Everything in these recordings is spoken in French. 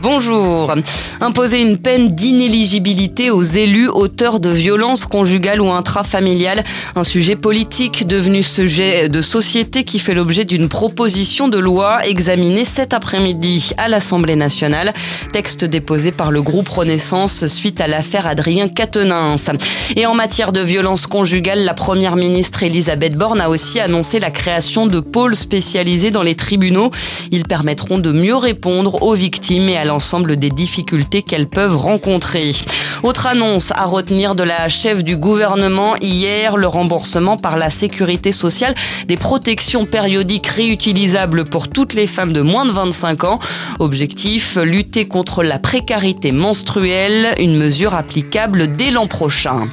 Bonjour. Imposer une peine d'inéligibilité aux élus auteurs de violences conjugales ou intrafamiliales, un sujet politique devenu sujet de société qui fait l'objet d'une proposition de loi examinée cet après-midi à l'Assemblée nationale, texte déposé par le groupe Renaissance suite à l'affaire Adrien Quatennens. Et en matière de violences conjugales, la première ministre Elisabeth Borne a aussi annoncé la création de pôles spécialisés dans les tribunaux. Ils permettront de mieux répondre aux victimes et à l'ensemble des difficultés qu'elles peuvent rencontrer. Autre annonce à retenir de la chef du gouvernement hier, le remboursement par la sécurité sociale des protections périodiques réutilisables pour toutes les femmes de moins de 25 ans. Objectif, lutter contre la précarité menstruelle, une mesure applicable dès l'an prochain.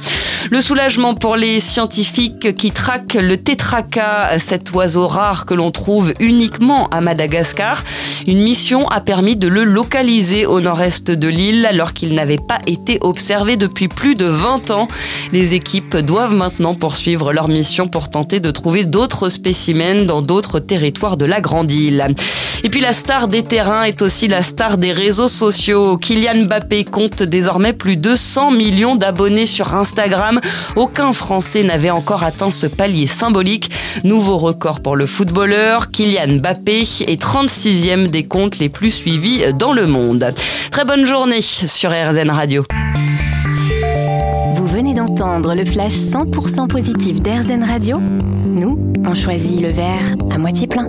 Le soulagement pour les scientifiques qui traquent le tétraka, cet oiseau rare que l'on trouve uniquement à Madagascar. Une mission a permis de le localiser au nord-est de l'île alors qu'il n'avait pas été observé depuis plus de 20 ans. Les équipes doivent maintenant poursuivre leur mission pour tenter de trouver d'autres spécimens dans d'autres territoires de la grande île. Et puis la star des terrains est aussi la star des réseaux sociaux. Kylian Mbappé compte désormais plus de 100 millions d'abonnés sur Instagram aucun Français n'avait encore atteint ce palier symbolique. Nouveau record pour le footballeur. Kylian Mbappé est 36e des comptes les plus suivis dans le monde. Très bonne journée sur RZN Radio. Vous venez d'entendre le flash 100% positif d'RZN Radio Nous, on choisit le verre à moitié plein.